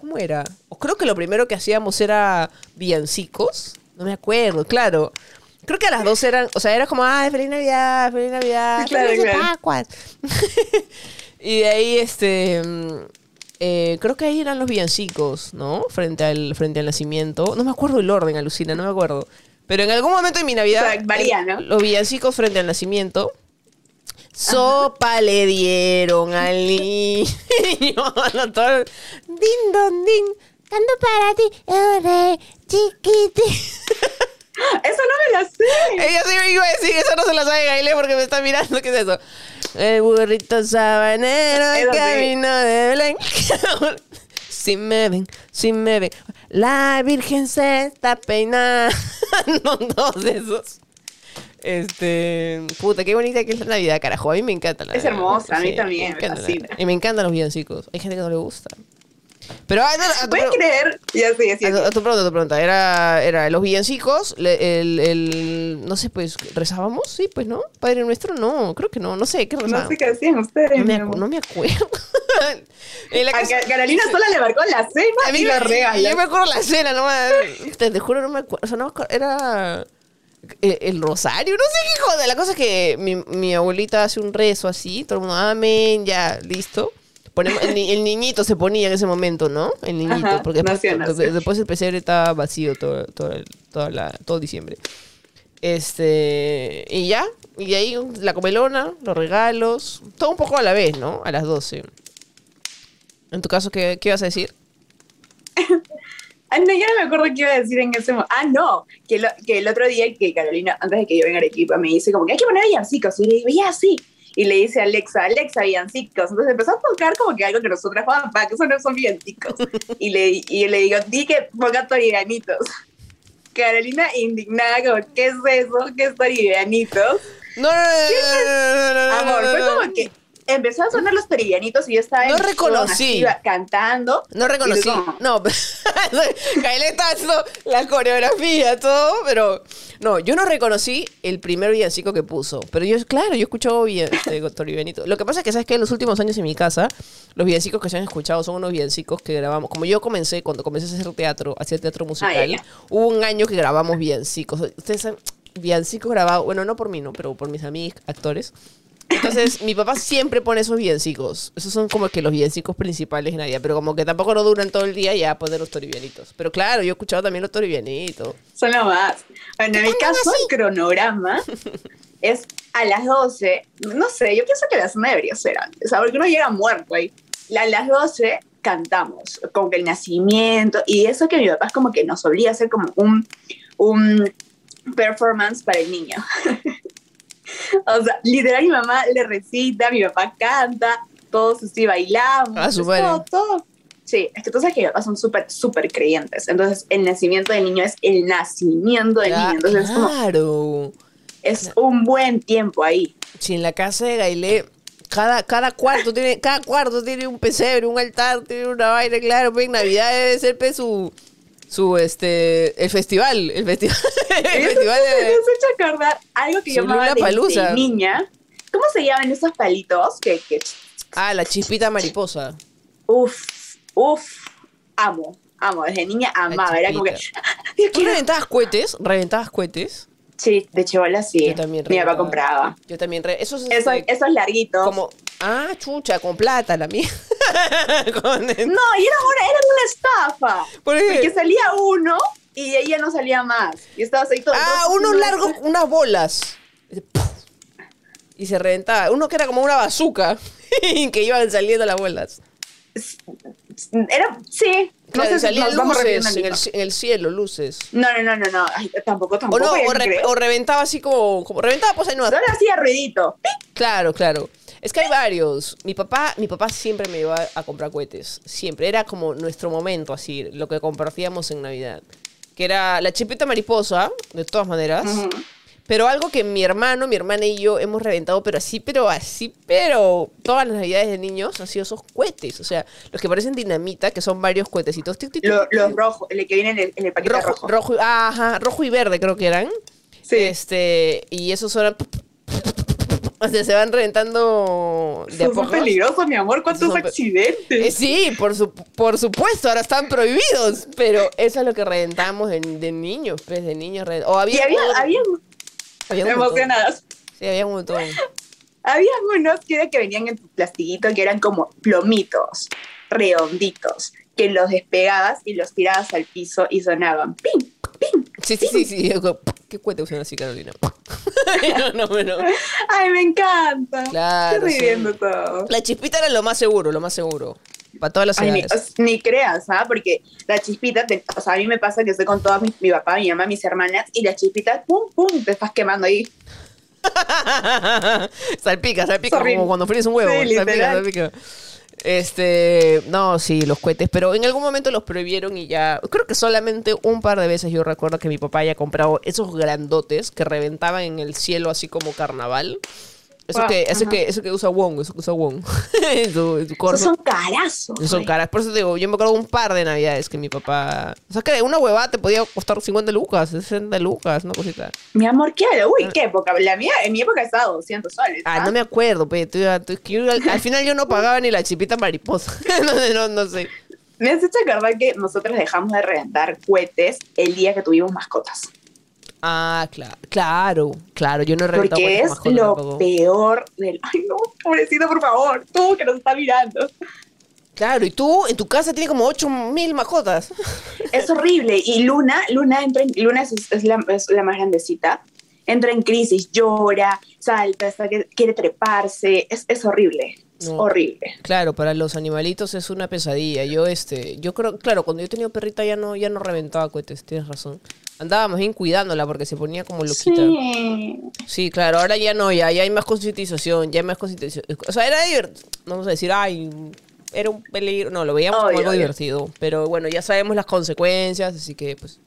¿Cómo era? Creo que lo primero que hacíamos era villancicos. No me acuerdo, claro. Creo que a las dos eran, o sea, era como, ah, feliz Navidad, feliz Navidad, claro, felices claro. Pascuas". y de ahí, este, mm, eh, creo que ahí eran los villancicos, ¿no? Frente al, frente al nacimiento. No me acuerdo el orden, alucina, no me acuerdo. Pero en algún momento de mi Navidad, O sea, varía, ¿no? los villancicos frente al nacimiento. Sopa le dieron al niño. Todo- Din, don, din. Canto para ti, eure, chiquiti. Eso no me lo sé. Ella sí me iba a decir, eso no se lo sabe Gaile porque me está mirando. ¿Qué es eso? El burrito sabanero sí. camino de Belén. Si me ven, si me ven. La Virgen se está peinando. Todos esos. Este. Puta, qué bonita que es la Navidad, carajo. A mí me encanta la Es Navidad. hermosa, a mí también, me la. Navidad. Y me encantan los villancicos. Hay gente que no le gusta. Pero ah, no, a tu ¿Puedes pre- creer? Ya sí, sí. a tu, a tu pregunta, a tu pregunta. Era, era los villancicos, le- el, el- no sé, pues, ¿rezábamos? Sí, pues, ¿no? Padre Nuestro, no, creo que no, no sé, ¿qué No rezábamos? sé qué hacían ustedes. No me, acu- no me acuerdo. en la A Carolina sola le marcó la cena a mí y me, los regalos. yo me acuerdo la cena, no me- te, te juro, no me acuerdo. O sea, no me acuerdo, era el, el rosario, no sé qué joda. La cosa es que mi, mi abuelita hace un rezo así, todo el mundo, amén, ya, listo. Ponemos, el, ni- el niñito se ponía en ese momento, ¿no? El niñito, Ajá, porque después, nació, el pesebre estaba vacío todo, todo, el- toda la- todo diciembre. Este, y ya, y ahí la comelona, los regalos, todo un poco a la vez, ¿no? A las 12. En tu caso, ¿qué, qué ibas a decir? Ah, no, yo no me acuerdo qué iba a decir en ese momento. Ah, no, que, el otro día que Carolina, antes de que yo venga a Arequipa, me dice como que hay que poner villancicos. Y le digo, ya, sí. Y le dice Alexa, Alexa, villancicos. Entonces empezó a tocar como que algo que nosotras para que eso no son villancicos. y, le, y le digo, di que ponga toriganitos. Carolina indignada, ¿qué es eso? ¿Qué es toriganitos? No, no, no, no, no, no, Amor, fue como que empezó a sonar los toriganitos y yo estaba No en reconocí. cantando. No reconocí. No, Kaile está haciendo la coreografía, todo, pero. No, yo no reconocí el primer villancico que puso. Pero yo, claro, yo escuchaba bien con Tori Benito. Lo que pasa es que, ¿sabes que En los últimos años en mi casa, los villancicos que se han escuchado son unos villancicos que grabamos. Como yo comencé, cuando comencé a hacer teatro, hacía teatro musical, Ah, ya. hubo un año que grabamos villancicos. Ustedes saben, villancicos grabados, bueno, no por mí, ¿no? Pero por mis amigos, actores. Entonces, mi papá siempre pone esos villancicos. Esos son como que los villancicos principales de Navidad, pero como que tampoco no duran todo el día ya poner los toribianitos. Pero claro, yo he escuchado también los toribianitos. Son lo más. Bueno, en mi caso, el cronograma es a las 12. No sé, yo pienso que a las 9 debería ser antes. O sea, porque uno llega muerto ahí. A las 12 cantamos, como que el nacimiento. Y eso que mi papá es como que nos obliga a hacer como un, un performance para el niño. o sea, literal, mi mamá le recita, mi papá canta, todos así bailamos. Ah, es súper. todo, todo. Sí, es que tú sabes que papás son súper, súper creyentes. Entonces, el nacimiento del niño es el nacimiento del niño. Entonces, es como, claro. es un buen tiempo ahí. Si en la casa de Gailé, cada, cada cuarto tiene, cada cuarto tiene un pesebre, un altar, tiene una vaina, claro, pues en Navidad debe ser pues, su, su este el festival, el festival, el festival me de has hecho acordar algo que yo amaba desde Lollapalooza. niña. ¿Cómo se llaman esos palitos? Que, que, Ah, la chispita mariposa. uf, uf, amo, amo. Desde niña amaba. Era como que, ¿Tú reventabas cohetes? ¿Reventabas cohetes? Sí, de chivola sí. Yo también Mi papá compraba. Yo también. re- Esos, Esos, este, esos larguitos. como, ah, chucha, con plata la mía. Con- No, y era una, era una estafa. Porque salía uno y de ahí ya no salía más. Y estabas ahí todo. Ah, todo- unos largos, unas bolas. Y se reventaba. Uno que era como una bazooka. que iban saliendo las bolas. Era, sí. No Claro, sé si nos vamos luces en el, mismo. en el cielo, luces. No, no, no, no, no. Ay, tampoco, O tampoco. no, o, no re- creo. o reventaba así como, como reventaba pues ahí no. Solo hacía ruidito. Claro, claro. Es que hay varios. Mi papá, mi papá siempre me llevaba a comprar cohetes. Siempre. Era como nuestro momento, así, lo que compartíamos en Navidad. Que era la chipita mariposa, de todas maneras. Ujú. Pero algo que mi hermano, mi hermana y yo hemos reventado, pero así, pero así, pero todas las navidades de niños han sido esos cohetes. O sea, los que parecen dinamita, que son varios cohetecitos. tic, tic, tic, Lo- tic, los rojos, el que viene en el, en el paquete rojo, rojo. rojo, y- ajá, rojo y verde creo que eran. Sí. Este, y esos son... O sea, se van reventando de a Son poco. peligrosos, mi amor. ¿Cuántos accidentes? Eh, sí, por, su, por supuesto, ahora están prohibidos. Pero eso es lo que reventamos de, de niños, pues, de niños. re- O había, y. emocionadas. Sí, había un montón. Había unos que, venían en tu plastiquito que eran como plomitos, redonditos, que los despegabas y los tirabas al piso y sonaban pim, pim. Sí, sí, sí, sí. ¿Qué cuenta usan así, Carolina? no, no, no. Ay, me encanta. Claro, Estoy sí. riendo todo. La chispita era lo más seguro, lo más seguro. Para todas las Ay, ni, creas, ¿ah? Porque la chispita, te- o sea, a mí me pasa que estoy con todas mis, mi papá, mi mamá, mis hermanas, y la chispita, pum, pum, te estás quemando ahí. salpica, salpica, como cuando fríes un huevo. Sí, salpica, salpica. Este, no, sí, los cohetes, pero en algún momento los prohibieron y ya, creo que solamente un par de veces yo recuerdo que mi papá haya comprado esos grandotes que reventaban en el cielo así como carnaval. Eso Wow, que, eso ajá. que, eso que usa Wong, eso que usa Wong. en su, en su Esos son carazos. Esos son caras. Por eso te digo, yo me acuerdo un par de navidades que mi papá. O sea, que una huevada te podía costar 50 lucas, 60 lucas, una cosita. Mi amor, ¿qué? Uy, ¿qué época? La mía, en mi época estaba 200 soles. Ah, no me acuerdo, pe. tú- tú- es que yo al, al final yo no pagaba ni la chipita mariposa. no, no, no sé. Me has hecho acordar que nosotros dejamos de reventar cohetes el día que tuvimos mascotas. Ah, claro, claro, claro. Yo no reventado Porque es lo tampoco. peor del. Ay, no, pobrecito, por favor. Tú que nos está mirando. Claro, y tú en tu casa tienes como 8 mil mascotas. Es horrible. Y Luna, Luna entra en, Luna es, es la, es la más grandecita. Entra en crisis, llora, salta, quiere treparse. Es, es horrible. No. horrible. Claro, para los animalitos es una pesadilla. Yo, este, yo creo, claro, cuando yo tenía perrita ya no, ya no reventaba cohetes, tienes razón. Andaba más bien cuidándola porque se ponía como loquita. Sí. Sí, claro, ahora ya no, ya, ya hay más concientización, ya hay más concientización. O sea, era divertido, vamos a decir, ay, era un peligro, no, lo veíamos como algo obvio. divertido, pero bueno, ya sabemos las consecuencias, así que pues...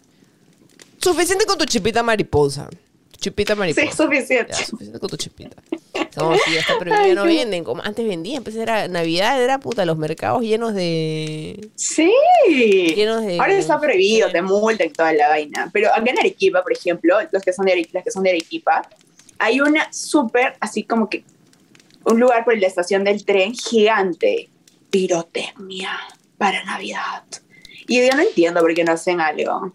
Suficiente con tu chipita mariposa. Tu chipita mariposa. Sí, es suficiente. Ya, suficiente con tu chipita. No, sí, ya está prohibido, ya no venden, como antes vendían, pues era Navidad, era puta, los mercados llenos de... Sí. Llenos de- Ahora está prohibido, te multan y toda la vaina. Pero acá en Arequipa, por ejemplo, los que son de Arequipa, las que son de Arequipa, hay una súper, así como que, un lugar por la estación del tren gigante. Pirotecnia para Navidad. Y yo no entiendo por qué no hacen algo.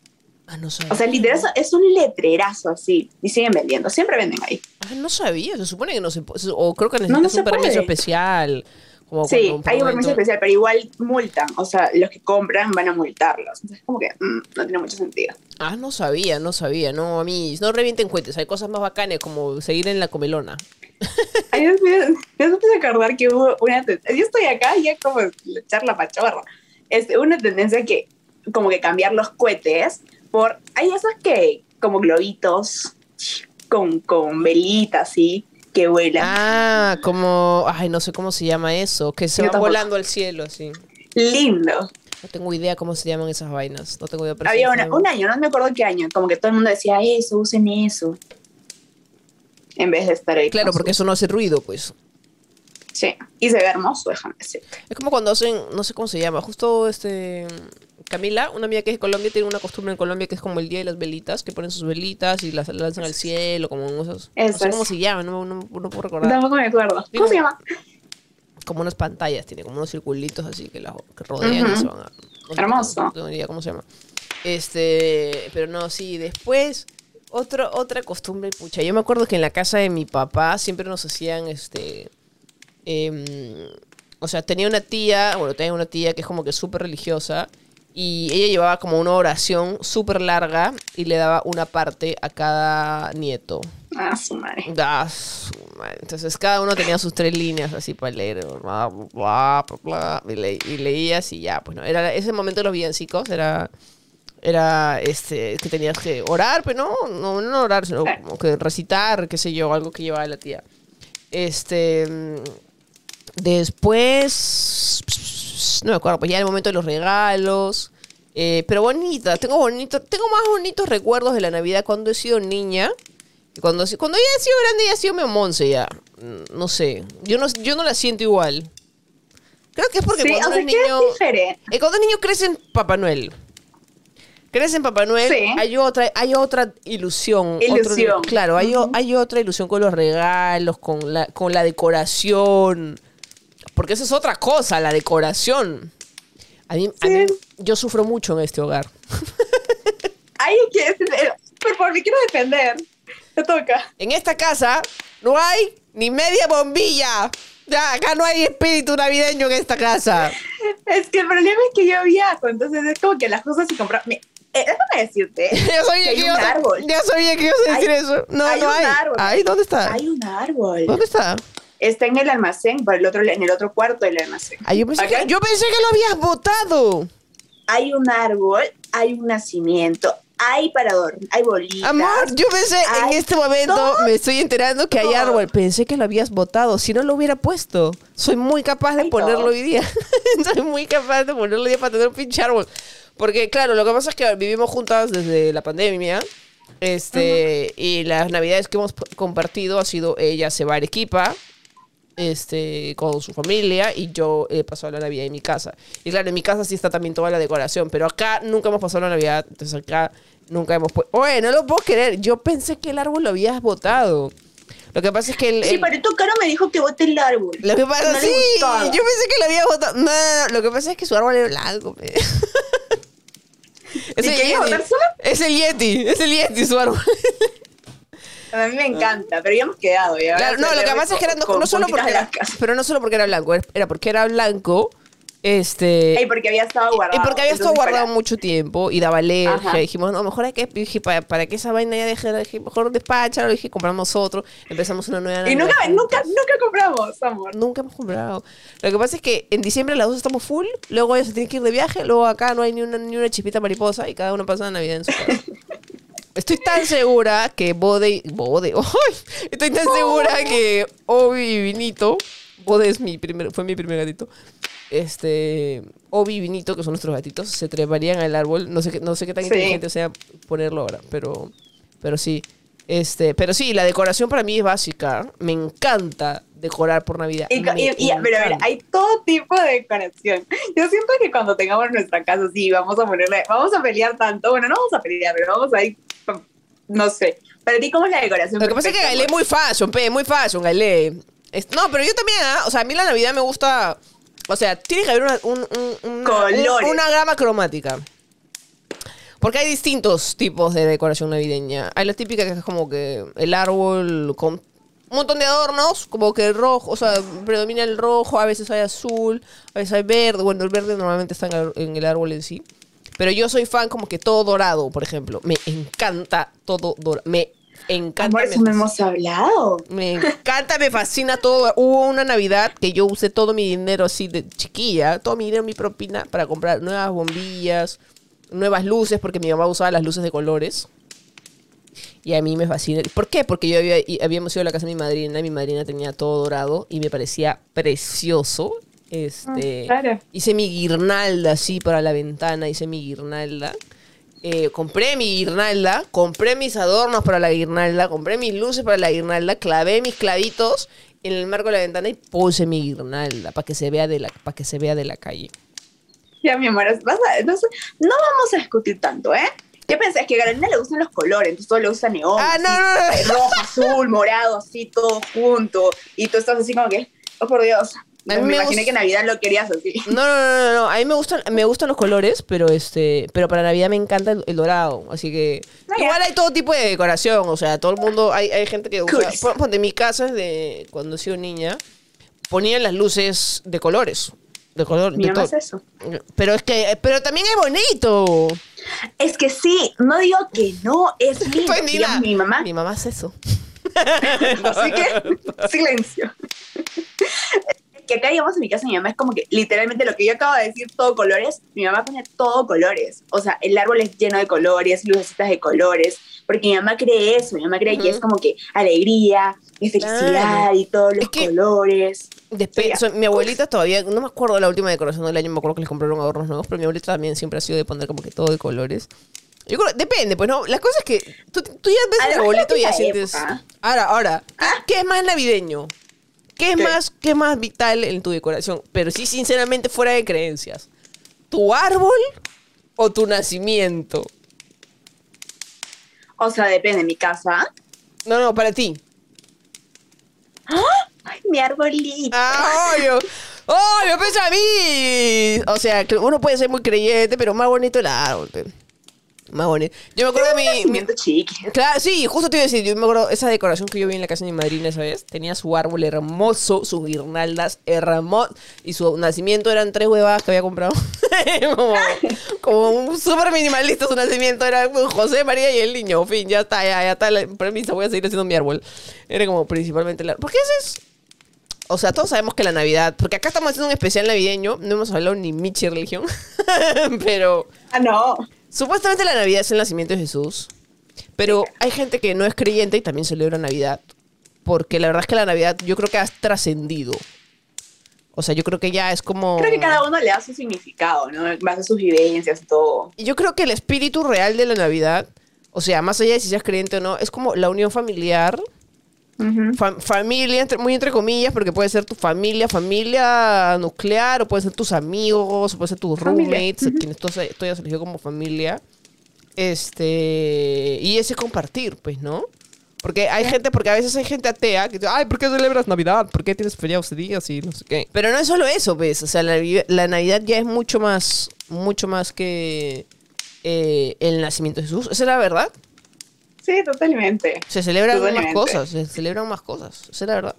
Ah, no sabía. O sea, literal, es un letrerazo así. Y siguen vendiendo. Siempre venden ahí. Ah, no sabía. Se supone que no se puede. O creo que necesitas no un permiso puede. especial. Como Sí, hay un permiso especial, pero igual multan. O sea, los que compran van a multarlos. Entonces, como que mm, no tiene mucho sentido. Ah, no sabía, no sabía. No, a mí. No revienten cohetes. Hay cosas más bacanas como seguir en la comelona. Ay, Dios mío, me hace acordar que hubo una tendencia. Yo estoy acá y es como echar la pachorra. Es una tendencia que, como que cambiar los cohetes por. Hay esos que, como globitos con, con velitas, así, que vuelan. Ah, como. Ay, no sé cómo se llama eso. Que se Yo van tampoco. volando al cielo, así. Lindo. No tengo idea cómo se llaman esas vainas. No tengo idea. pero sí Había una- un año, no me acuerdo qué año, como que todo el mundo decía eso, usen eso. En vez de estar ahí. Claro, con porque su- eso no hace ruido, pues. Sí, y se ve hermoso, déjame decirte. Es como cuando hacen, no sé cómo se llama, justo este Camila, una amiga que es de Colombia, tiene una costumbre en Colombia que es como el día de las velitas, que ponen sus velitas y las lanzan al cielo, como esos. no sé cómo se llama, no, no, no puedo recordar. Tampoco me acuerdo. ¿Cómo se llama? Como unas pantallas, tiene como unos circulitos así que, la, que rodean y se van a- no Hermoso. No tengo ni idea cómo se llama. Este, pero no, sí, después, otro, otra costumbre, pucha, yo me acuerdo que en la casa de mi papá siempre nos hacían, este, em, o sea, tenía una tía, bueno, tenía una tía que es como que súper religiosa y ella llevaba como una oración súper larga y le daba una parte a cada nieto. Ah, su madre. Ah, su madre. Entonces cada uno tenía sus tres líneas así para leer. bla, bla, bla, bla, y, le- y leías y ya, pues no. Era ese momento de los villancicos, era, era este, que tenías que orar, pero no, no, no orar, sino como que recitar, qué sé yo, algo que llevaba la tía. Este. Después. No me acuerdo, pues ya el momento de los regalos. eh, pero bonita, tengo bonito, tengo más bonitos recuerdos de la Navidad cuando he sido niña. Cuando, cuando ya he sido grande, ya he sido memonce ya. Mm, No sé. Yo no, yo no la siento igual. Creo que es porque Sí, cuando o sea, eres que niño. es diferente. eh, cuando eres niño crees en Papá Noel. Crees en Papá Noel, Sí. hay otra, hay otra ilusión. otro- Ilusión. claro, hay, hay otra ilusión con los regalos, con la, con la decoración. Porque eso es otra cosa, la decoración. A mí, a mí- yo sufro mucho en este hogar. Ay, que por favor, me quiero defender. Te toca. En esta casa no hay ni media bombilla. Ya, acá no hay espíritu navideño en esta casa. Es que el problema es que yo viajo, entonces es como que las cosas se compran. Eh, déjame decirte. Ya sabía que hay que, un árbol. ya sabía que ibas a decir Hay- eso. No, hay no un hay. árbol. Ay, ¿dónde está? Hay un árbol. ¿Dónde está? Está en el almacén, por el otro, en el otro cuarto del almacén. Ay, yo, pensé que, yo pensé que lo habías votado. Hay un árbol, hay un nacimiento, hay para dormir, hay bolitas. Amor, yo pensé en este momento, todo. me estoy enterando que hay árbol. Pensé que lo habías votado. Si no lo hubiera puesto, soy muy capaz de Hay ponerlo todo. hoy día. soy muy capaz de ponerlo hoy día para tener un pinche árbol. Porque, claro, lo que pasa es que vivimos juntas desde la pandemia. Este, y las navidades que hemos compartido ha sido ella se va a Arequipa, este, con su familia y yo he pasado la Navidad en mi casa. Y claro, en mi casa sí está también toda la decoración, pero acá nunca hemos pasado la Navidad, entonces acá nunca hemos puesto... Oye, no lo puedo creer, yo pensé que el árbol lo habías botado. Lo que pasa es que el... Sí, el- pero tu cara me dijo que bote el árbol. lo que pasa, No sí, yo pensé que lo había botado. No, lo que pasa es que su árbol era blanco. es, ¿Y el quería Yeti. es el Yeti, es el Yeti su árbol. A mí me encanta, pero ya hemos quedado. Ya Claro, no, lo que pasa es que era no, con no solo porque era, pero no solo porque era blanco, era porque era blanco, este, Ey, porque había estado guardado. y porque había estado guardado para- mucho tiempo y daba alergia. Ajá. Dijimos, no, mejor hay que, dije, para, para que esa vaina ya deje, dije, mejor despáchalo, dije, compramos otro, empezamos una nueva Y nunca, nunca, nunca compramos, amor. Nunca hemos comprado. Lo que pasa es que en diciembre las dos estamos full, luego ella se tiene que ir de viaje, luego acá no hay ni una, ni una chispita mariposa y cada uno pasa la Navidad en su casa. Estoy tan segura que Bode... Bode... ¡ay! Estoy tan segura que Obi y Vinito... Bode es mi primer, fue mi primer gatito. Este... Obi y Vinito, que son nuestros gatitos, se treparían al árbol. No sé, qué- no sé qué tan Sí. inteligente sea ponerlo ahora, pero... Pero sí. Este, pero sí, la decoración para mí es básica. Me encanta decorar por Navidad. Y, y- y- pero a ver, encanta. hay todo tipo de decoración. Yo siento que cuando tengamos nuestra casa, sí, vamos a ponerle, vamos a pelear tanto. Bueno, no vamos a pelear, pero vamos a ir, no sé. Para ti, ¿cómo es la decoración? Lo que pasa es que Gailé es muy fashion, pe, muy fashion, Gailé. No, pero yo también, ¿ah? O sea, a mí la Navidad me gusta. O sea, tiene que haber una, un- un- una, Colores. un- una gama cromática. Porque hay distintos tipos de decoración navideña. Hay la típica que es como que el árbol con un montón de adornos, como que el rojo, o sea, predomina el rojo, a veces hay azul, a veces hay verde. Bueno, el verde normalmente está en el, árbol en sí. Pero yo soy fan como que todo dorado, por ejemplo. Me encanta todo dorado. Me encanta. Amor, me eso no hemos hablado. me encanta, me fascina todo. Hubo una Navidad que yo usé todo mi dinero así de chiquilla, todo mi dinero, mi propina, para comprar nuevas bombillas, nuevas luces, porque mi mamá usaba las luces de colores. Y a mí me fascina. ¿Por qué? Porque yo había, habíamos ido a la casa de mi madrina, y mi madrina tenía todo dorado y me parecía precioso. Este, Ah, claro. Hice mi guirnalda así para la ventana, hice mi guirnalda. Eh, compré mi guirnalda, compré mis adornos para la guirnalda, compré mis luces para la guirnalda, clavé mis clavitos en el marco de la ventana y puse mi guirnalda para que se vea de la, para que se vea de la calle. Ya, mi amor, vas a- no vamos a discutir tanto, ¿eh? Yo pensé que a Carolina le gustan los colores, entonces todo le gusta neón. Ah, así, no, no, no. eh, Rojo, azul, morado, así, todo junto. Y tú estás así como que, oh por Dios. Me me imaginé que Navidad lo querías así. No, no, no, no, no. A mí me gustan, me gustan los colores, pero este, pero para Navidad me encanta el, el dorado. Así que Ah, ya. igual hay todo tipo de decoración. O sea, todo el mundo, hay, hay gente que usa. Cool. Mi casa, de cuando he sido niña, ponían las luces de colores. De color, de todo. hace eso. Pero es que, pero también es bonito. Es que sí, no digo que no, es lindo. Pues mi mamá. Mi mamá hace eso. Así que, silencio. Que acá llegamos a mi casa, mi mamá es como que literalmente lo que yo acabo de decir, todo colores, mi mamá pone todo colores. O sea, el árbol es lleno de colores, lucecitas de colores, porque mi mamá cree eso, mi mamá cree que Ujú. es como que alegría y felicidad Claro. y todos los Es que- colores. Después, o sea, mi abuelita todavía, no me acuerdo la última decoración del año, me acuerdo que les compraron adornos nuevos, pero mi abuelita también siempre ha sido de poner como que todo de colores. Yo creo, depende, pues no, la cosa es que tú, tú ya ves Además, abuelito y ya sientes... Ahora, ahora, ¿qué es más navideño? ¿Qué es ¿Qué? más, qué es más vital en tu decoración? Pero sí, sinceramente, fuera de creencias. ¿Tu árbol o tu nacimiento? O sea, depende de mi casa. No, no, para ti. Ay, mi arbolito. ¡Ah, obvio! ¡Obvio, pensa a mí! O sea, uno puede ser muy creyente, pero más bonito el árbol. Más bonito. Yo me acuerdo de mi... mi- chiqui. Claro, sí, justo te iba a decir, yo me acuerdo esa decoración que yo vi en la casa de mi madrina esa vez, tenía su árbol hermoso, sus guirnaldas hermosas, y su nacimiento eran tres huevadas que había comprado. como, como un súper minimalista su nacimiento, era José, María y el niño, fin, ya está, ya, ya está la premisa, voy a seguir haciendo mi árbol. Era como principalmente el árbol. Porque ese es... O sea, todos sabemos que la Navidad, porque acá estamos haciendo un especial navideño, no hemos hablado ni michi religión, pero... Ah, no. Supuestamente la Navidad es el nacimiento de Jesús, pero hay gente que no es creyente y también celebra Navidad, porque la verdad es que la Navidad yo creo que ha trascendido. O sea, yo creo que ya es como... Creo que cada uno le da su significado, ¿no? En base a sus vivencias y todo. Y yo creo que el espíritu real de la Navidad, o sea, más allá de si seas creyente o no, es como la unión familiar, Familia, entre- muy entre comillas, porque puede ser tu familia, familia nuclear, o puede ser tus amigos, o puede ser tus roommates, quienes tú, tú hayas elegido como familia. Este, y ese compartir, pues, ¿no? Porque hay gente, porque a veces hay gente atea que dice, ay, ¿por qué celebras Navidad? ¿Por qué tienes feriados ese día? Así, no sé qué. Pero no es solo eso, ¿ves? O sea, la, la Navidad ya es mucho más, mucho más que eh, el nacimiento de Jesús. Esa es la verdad. Sí, totalmente. Se celebran más cosas, se celebran más cosas. Esa es la verdad.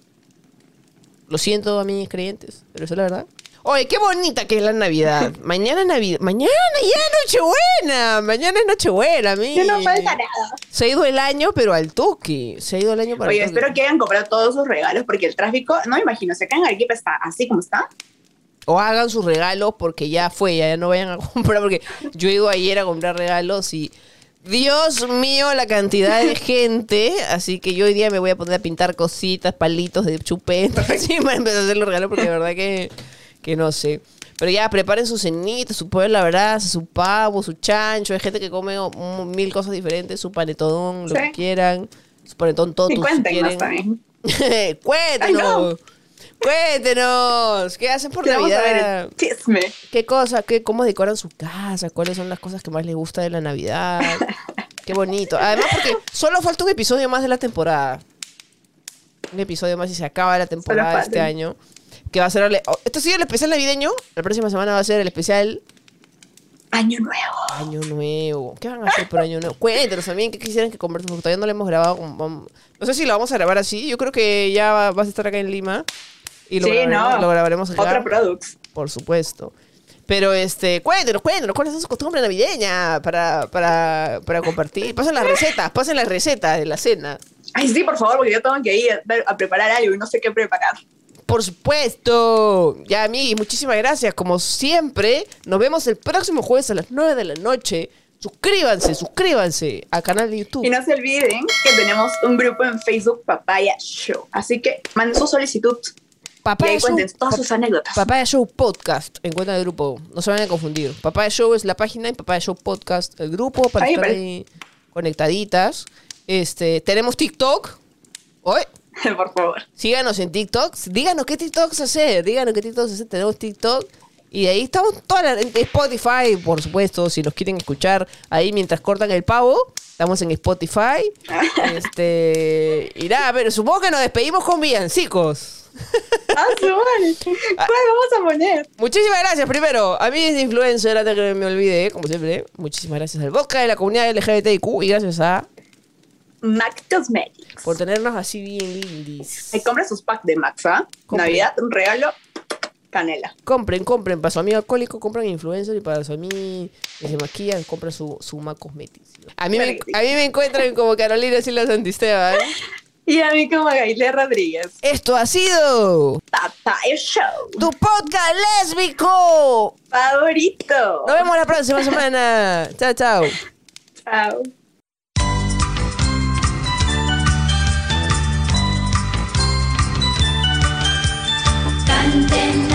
Lo siento a mis creyentes, pero esa es la verdad. Oye, qué bonita que es la Navidad. Mañana es Navidad. Mañana ya es Nochebuena. Mañana es Nochebuena, mi. Ya no falta nada. Se ha ido el año, pero al toque. Se ha ido el año para Oye, el espero que hayan comprado todos sus regalos porque el tráfico, no me imagino, se acá en Arequipa está así como está. O hagan sus regalos porque ya fue, ya no vayan a comprar. Porque yo he ido ayer a comprar regalos y. Dios mío, la cantidad de gente. Así que yo hoy día me voy a poner a pintar cositas, palitos de chupeta. Para empezar a hacer los regalos porque de verdad que, que no sé. Pero ya preparen su cenita, su pollo la brasa, su pavo, su chancho. Hay gente que come mm, mil cosas diferentes, su panetón, lo Sí. que quieran. Su panetón todo Y cuéntenos también. Cuéntenos. Cuéntenos. ¿Qué hacen por Queremos saber Navidad? el chisme. ¿Qué cosa? ¿Qué, ¿Cómo decoran su casa? ¿Cuáles son las cosas que más les gusta de la Navidad? Qué bonito. Además, porque solo falta un episodio más de la temporada. Un episodio más y se acaba la temporada este año. Que va a ser... el- oh, Esto sido el especial navideño. La próxima semana va a ser el especial Año nuevo. Año nuevo. ¿Qué van a hacer por año nuevo? Cuéntanos también qué quisieran que conversemos, porque todavía no lo hemos grabado. con- No sé si lo vamos a grabar así. Yo creo que ya va- vas a estar acá en Lima. Y lo, Sí, grabaremos, no. lo grabaremos acá. Otra products. Por supuesto. Pero este, cuéntenos, cuéntenos, ¿cuál es su costumbre navideña para, para, para compartir? Pasen las recetas, pasen las recetas de la cena. Ay, sí, por favor, porque yo tengo que ir a, a preparar algo y no sé qué preparar. Por supuesto. Ya, amigos, muchísimas gracias. Como siempre, nos vemos el próximo jueves a las 9 de la noche. Suscríbanse, suscríbanse al canal de YouTube. Y no se olviden que tenemos un grupo en Facebook, Papaya Show. Así que manden su solicitud y Papaya ahí Show, cuenten todas sus anécdotas. Papaya Show Podcast, en cuenta del grupo. No se vayan a confundir. Papaya Show es la página y Papaya Show Podcast el grupo para Ahí, estar ahí conectaditas. Este, tenemos TikTok. Hoy, por favor. síganos en TikTok. Díganos qué TikToks hacer. Díganos qué TikToks hacer. Tenemos TikTok. Y de ahí estamos todas las- en Spotify, por supuesto, si nos quieren escuchar ahí mientras cortan el pavo. Estamos en Spotify. este. Y nada, pero supongo que nos despedimos con villancicos. Ah. ¿Cuál vamos a poner? Muchísimas gracias primero a mí es influencer, antes que me olvide, como siempre. Muchísimas gracias al vodka de la comunidad LGBTIQ y gracias a Mac Cosmetics. por tenernos así bien lindis. Ahí compra sus packs de Max, ¿ah? Navidad, un regalo, canela. Compren, compren. Para su amigo alcohólico, compran influencer y para su amigo que se maquilla, compran su, su Mac Cosmetics. A mí, me, Claro que sí. a mí me encuentran como Carolina Silva Santisteban. Y a mí como Gailé Rodríguez. Esto ha sido Papaya Show. tu podcast lésbico. Favorito. Nos vemos la próxima semana. Chao, chao. Chao. Cante